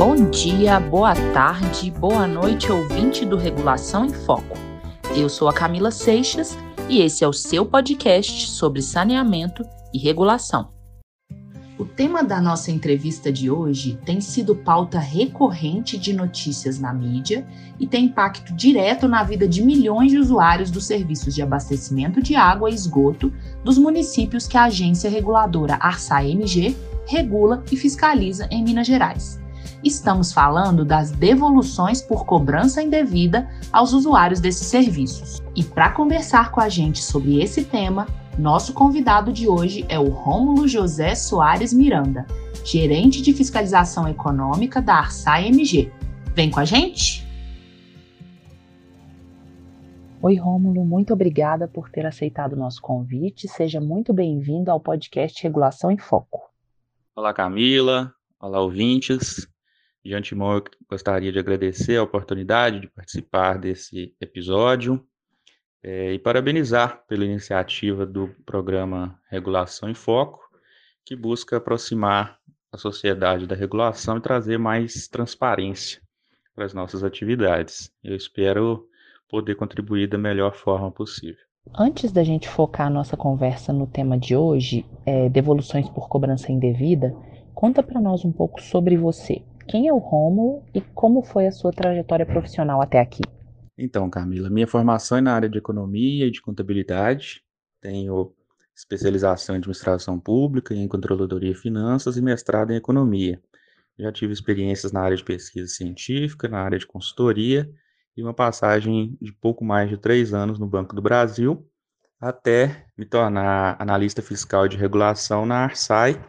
Bom dia, boa tarde, boa noite, ouvinte do Regulação em Foco. Eu sou a Camila Seixas e esse é o seu podcast sobre saneamento e regulação. O tema da nossa entrevista de hoje tem sido pauta recorrente de notícias na mídia e tem impacto direto na vida de milhões de usuários dos serviços de abastecimento de água e esgoto dos municípios que a agência reguladora ARSA-MG regula e fiscaliza em Minas Gerais. Estamos falando das devoluções por cobrança indevida aos usuários desses serviços. E para conversar com a gente sobre esse tema, nosso convidado de hoje é o Rômulo José Soares Miranda, gerente de fiscalização econômica da Arsai MG. Vem com a gente? Oi, Rômulo, muito obrigada por ter aceitado o nosso convite. Seja muito bem-vindo ao podcast Regulação em Foco. Olá, Camila. Olá, ouvintes. De antemão, eu gostaria de agradecer a oportunidade de participar desse episódio é, e parabenizar pela iniciativa do programa Regulação em Foco, que busca aproximar a sociedade da regulação e trazer mais transparência para as nossas atividades. Eu espero poder contribuir da melhor forma possível. Antes da gente focar a nossa conversa no tema de hoje, é, devoluções por cobrança indevida, conta para nós um pouco sobre você. Quem é o Rômulo e como foi a sua trajetória profissional até aqui? Então, Camila, minha formação é na área de economia e de contabilidade. Tenho especialização em administração pública em controladoria e finanças e mestrado em economia. Já tive experiências na área de pesquisa científica, na área de consultoria e uma passagem de pouco mais de três anos no Banco do Brasil, até me tornar analista fiscal de regulação na Arsai,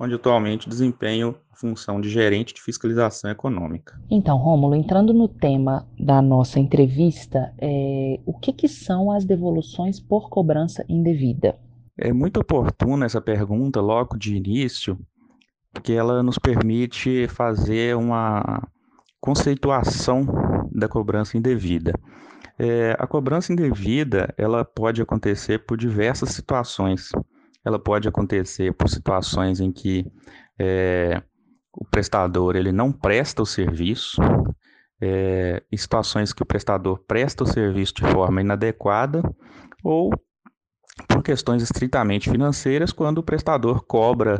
onde atualmente desempenho a função de gerente de fiscalização econômica. Então, Rômulo, entrando no tema da nossa entrevista, é, o que, que são as devoluções por cobrança indevida? É muito oportuna essa pergunta logo de início, porque ela nos permite fazer uma conceituação da cobrança indevida. É, a cobrança indevida ela pode acontecer por diversas situações ela pode acontecer por situações em que é, o prestador ele não presta o serviço, é, em situações que o prestador presta o serviço de forma inadequada, ou por questões estritamente financeiras, quando o prestador cobra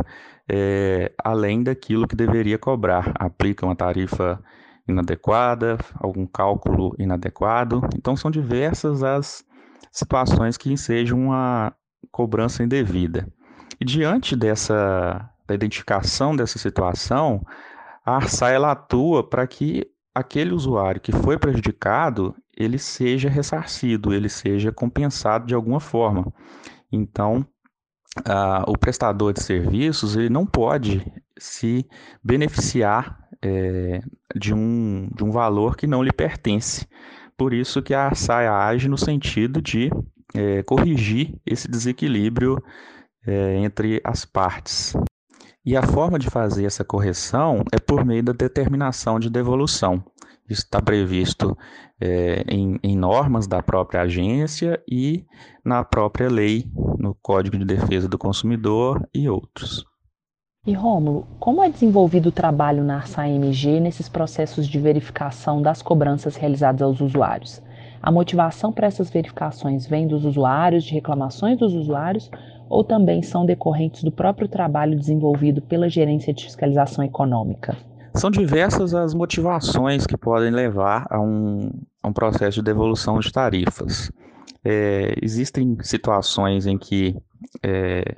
é, além daquilo que deveria cobrar, aplica uma tarifa inadequada, algum cálculo inadequado. Então, são diversas as situações que ensejam uma cobrança indevida. E diante dessa da identificação dessa situação, a ARSA ela atua para que aquele usuário que foi prejudicado, ele seja ressarcido, ele seja compensado de alguma forma. Então, o prestador de serviços ele não pode se beneficiar é, de, um, de um valor que não lhe pertence. Por isso que a ARSAI age no sentido de é, corrigir esse desequilíbrio é, entre as partes. E a forma de fazer essa correção é por meio da determinação de devolução. Isso está previsto é, em, em, normas da própria agência e na própria lei, no Código de Defesa do Consumidor e outros. E Rômulo, como é desenvolvido o trabalho na ARSA-MG nesses processos de verificação das cobranças realizadas aos usuários? A motivação para essas verificações vem dos usuários, de reclamações dos usuários, ou também são decorrentes do próprio trabalho desenvolvido pela Gerência de Fiscalização Econômica? São diversas as motivações que podem levar a um, a um processo de devolução de tarifas. É, existem situações em que é,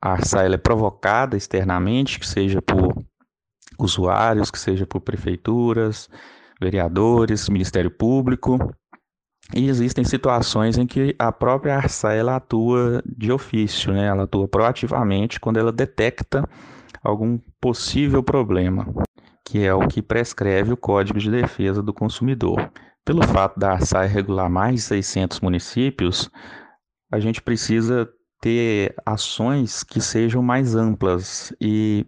a ARSA é provocada externamente, que seja por usuários, que seja por prefeituras, vereadores, Ministério Público. E existem situações em que a própria ARSA ela atua de ofício, né? ela atua proativamente quando ela detecta algum possível problema, que é o que prescreve o Código de Defesa do Consumidor. Pelo fato da ARSA regular mais de 600 municípios, a gente precisa ter ações que sejam mais amplas e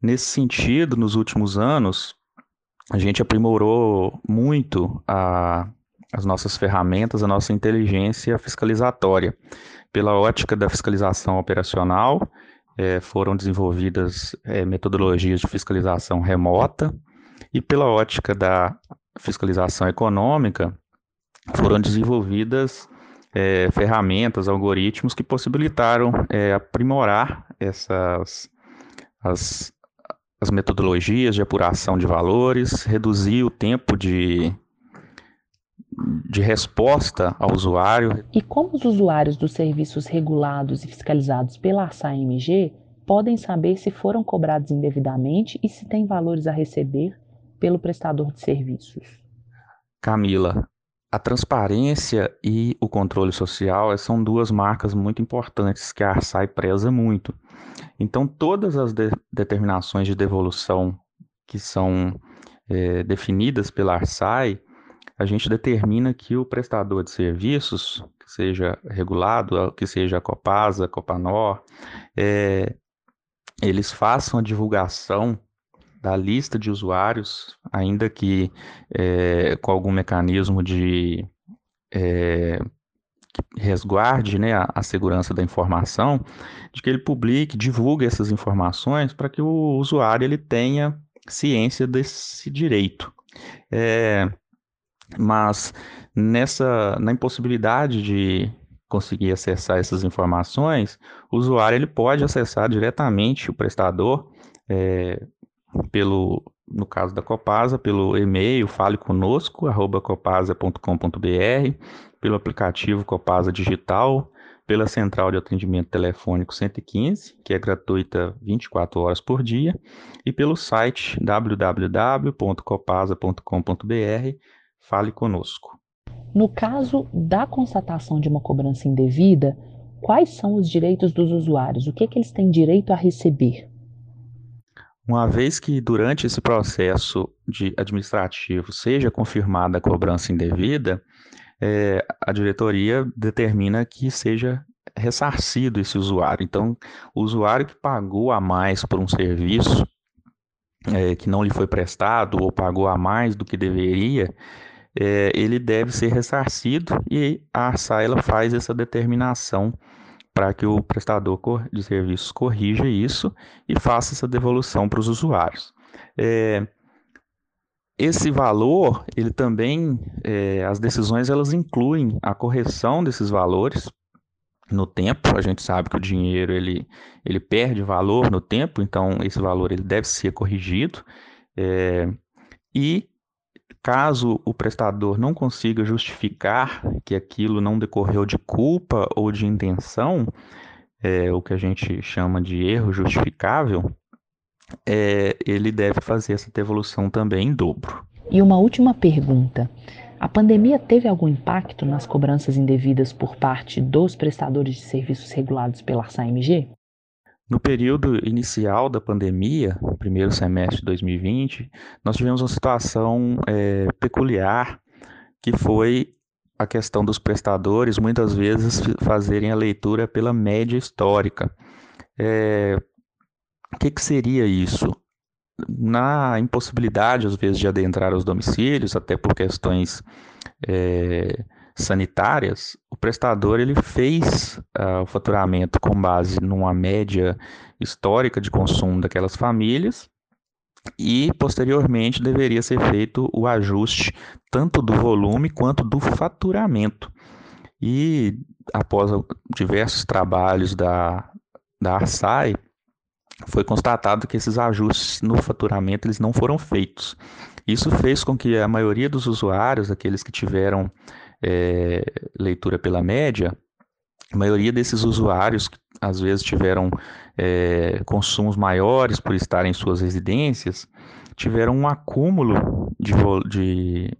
nesse sentido, nos últimos anos, a gente aprimorou muito a, as nossas ferramentas, a nossa inteligência fiscalizatória, pela ótica da fiscalização operacional, é, foram desenvolvidas é, metodologias de fiscalização remota. E pela ótica da fiscalização econômica foram desenvolvidas é, ferramentas, algoritmos que possibilitaram aprimorar essas as, as metodologias de apuração de valores, reduzir o tempo de, de resposta ao usuário. E como os usuários dos serviços regulados e fiscalizados pela ARSA-MG podem saber se foram cobrados indevidamente e se têm valores a receber pelo prestador de serviços? Camila, a transparência e o controle social são duas marcas muito importantes que a Arsai preza muito. Então, todas as de determinações de devolução que são é, definidas pela Arsai, a gente determina que o prestador de serviços, que seja regulado, que seja a Copasa, a Copanor, é, eles façam a divulgação da lista de usuários, ainda que é, com algum mecanismo de é, resguarde né, a, a, segurança da informação, de que ele publique, divulgue essas informações para que o usuário ele tenha ciência desse direito. É, mas nessa, na impossibilidade de conseguir acessar essas informações, o usuário ele pode acessar diretamente o prestador é, pelo, no caso da Copasa, pelo e-mail faleconosco@copasa.com.br, pelo aplicativo Copasa Digital, pela central de atendimento telefônico 115, que é gratuita 24 horas por dia, e pelo site www.copasa.com.br, fale conosco. No caso da constatação de uma cobrança indevida, quais são os direitos dos usuários? O que, é que eles têm direito a receber? Uma vez que durante esse processo de administrativo seja confirmada a cobrança indevida, é, a diretoria determina que seja ressarcido esse usuário. Então, o usuário que pagou a mais por um serviço é, que não lhe foi prestado ou pagou a mais do que deveria, é, ele deve ser ressarcido e a ARSA faz essa determinação para que o prestador de serviços corrija isso e faça essa devolução para os usuários. É, esse valor, ele também, é, as decisões elas incluem a correção desses valores no tempo. A gente sabe que o dinheiro ele, ele perde valor no tempo, então esse valor ele deve ser corrigido. É, e Caso o prestador não consiga justificar que aquilo não decorreu de culpa ou de intenção, é, o que a gente chama de erro justificável, é, ele deve fazer essa devolução também em dobro. E uma última pergunta. A pandemia teve algum impacto nas cobranças indevidas por parte dos prestadores de serviços regulados pela ARSA-MG? No período inicial da pandemia, primeiro semestre de 2020, nós tivemos uma situação é, peculiar, que foi a questão dos prestadores muitas vezes fazerem a leitura pela média histórica. É, o que, que seria isso? Na impossibilidade, às vezes, de adentrar os domicílios, até por questões é, sanitárias, o prestador ele fez uh, o faturamento com base numa média histórica de consumo daquelas famílias e posteriormente deveria ser feito o ajuste tanto do volume quanto do faturamento. E após diversos trabalhos da, da Arsai, foi constatado que esses ajustes no faturamento eles não foram feitos. Isso fez com que a maioria dos usuários, aqueles que tiveram é, leitura pela média, a maioria desses usuários às vezes tiveram é, consumos maiores por estarem em suas residências, tiveram um acúmulo de, de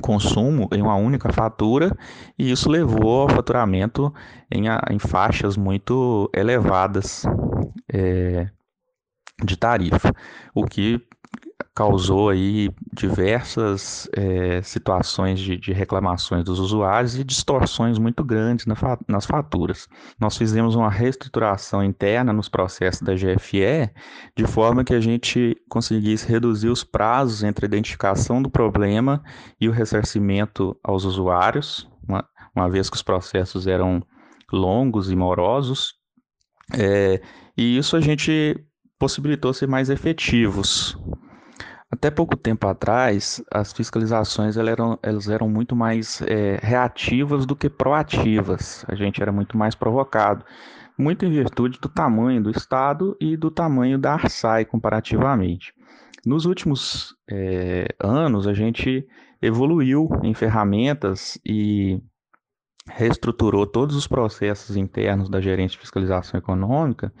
consumo em uma única fatura e isso levou ao faturamento em, em faixas muito elevadas é, de tarifa, o que causou aí diversas é, situações de, de, reclamações dos usuários e distorções muito grandes na, nas faturas. Nós fizemos uma reestruturação interna nos processos da GFE, de forma que a gente conseguisse reduzir os prazos entre a identificação do problema e o ressarcimento aos usuários, uma, uma vez que os processos eram longos e morosos, É, e isso a gente possibilitou ser mais efetivos. Até pouco tempo atrás, as fiscalizações elas eram, elas eram muito mais é, reativas do que proativas. A gente era muito mais provocado, muito em virtude do tamanho do Estado e do tamanho da Arsai comparativamente. Nos últimos é, anos, a gente evoluiu em ferramentas e reestruturou todos os processos internos da gerência de fiscalização econômica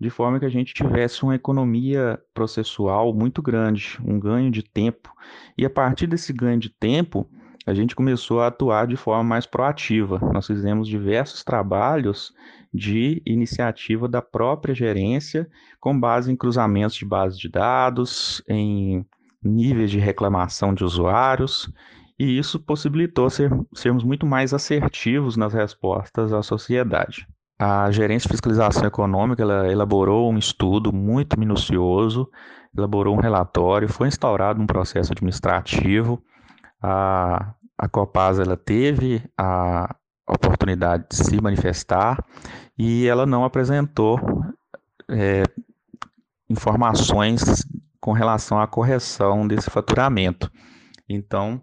de forma que a gente tivesse uma economia processual muito grande, um ganho de tempo. E a partir desse ganho de tempo, a gente começou a atuar de forma mais proativa. Nós fizemos diversos trabalhos de iniciativa da própria gerência, com base em cruzamentos de bases de dados, em níveis de reclamação de usuários, e isso possibilitou ser, sermos muito mais assertivos nas respostas à sociedade. A Gerência de Fiscalização Econômica ela elaborou um estudo muito minucioso, elaborou um relatório, foi instaurado um processo administrativo. A, a Copasa ela teve a oportunidade de se manifestar e ela não apresentou é, informações com relação à correção desse faturamento. Então,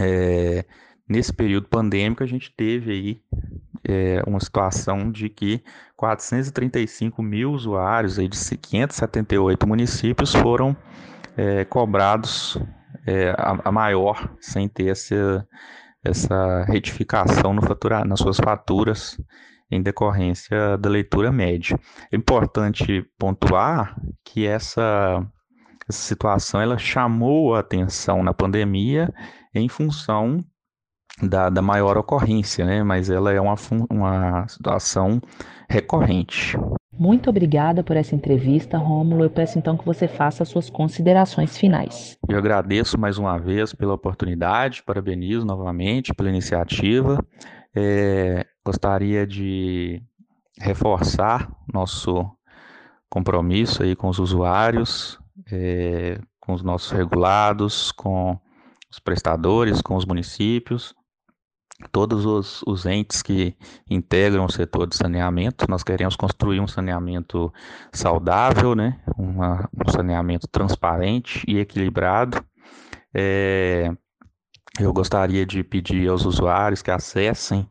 é, nesse período pandêmico, a gente teve aí é, uma situação de que 435 mil usuários aí de 578 municípios foram é, cobrados é, a, a, maior sem ter essa, essa retificação no fatura, nas suas faturas em decorrência da leitura média. É importante pontuar que essa essa situação ela chamou a atenção na pandemia em função da, da maior ocorrência, né? mas ela é uma, uma situação recorrente. Muito obrigada por essa entrevista, Rômulo. Eu peço então que você faça as suas considerações finais. Eu agradeço mais uma vez pela oportunidade, parabenizo novamente pela iniciativa. É, gostaria de reforçar nosso compromisso aí com os usuários, é, com os nossos regulados, com os prestadores, com os municípios, todos os, os, entes que integram o setor de saneamento. Nós queremos construir um saneamento saudável, né? Uma, um saneamento transparente e equilibrado. É, eu gostaria de pedir aos usuários que acessem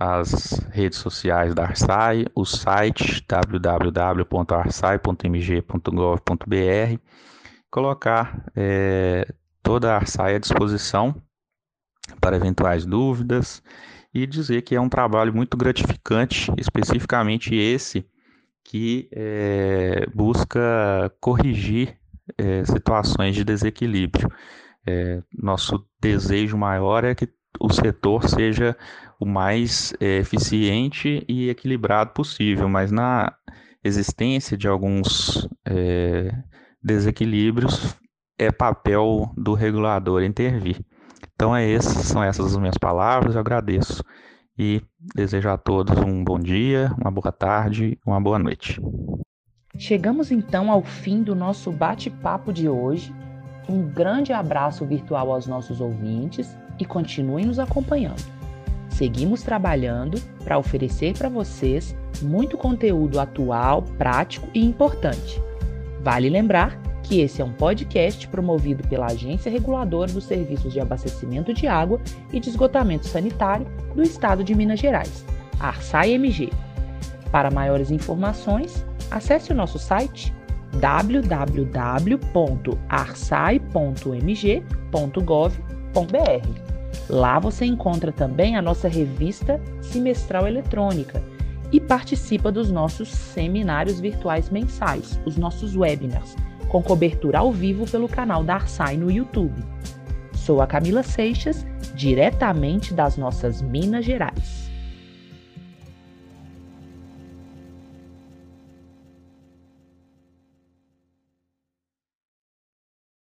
as redes sociais da Arsai, o site www.arsai.mg.gov.br, colocar é, toda a Arsai à disposição para eventuais dúvidas e dizer que é um trabalho muito gratificante, especificamente esse que é, busca corrigir é, situações de desequilíbrio. É, nosso desejo maior é que o setor seja o mais é, eficiente e equilibrado possível, mas na existência de alguns é, desequilíbrios é papel do regulador intervir. Então é esse, são essas as minhas palavras, eu agradeço e desejo a todos um bom dia, uma boa tarde, uma boa noite. Chegamos então ao fim do nosso bate-papo de hoje. Um grande abraço virtual aos nossos ouvintes e continuem nos acompanhando. Seguimos trabalhando para oferecer para vocês muito conteúdo atual, prático e importante. Vale lembrar que esse é um podcast promovido pela Agência Reguladora dos Serviços de Abastecimento de Água e de Esgotamento Sanitário do Estado de Minas Gerais, a ARSAI-MG. Para maiores informações, acesse o nosso site www.arsai.mg.gov.br. Lá você encontra também a nossa revista semestral eletrônica e participa dos nossos seminários virtuais mensais, os nossos webinars, com cobertura ao vivo pelo canal da Arsai no YouTube. Sou a Camila Seixas, diretamente das nossas Minas Gerais.